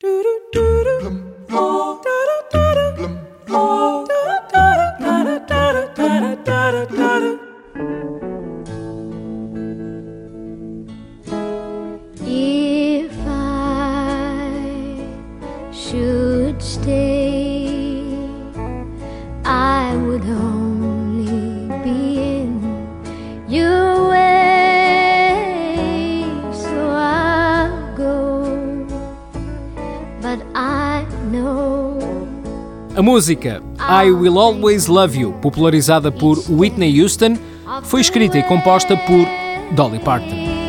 If I should stay, I would only A música I Will Always Love You, popularizada por Whitney Houston, foi escrita e composta por Dolly Parton.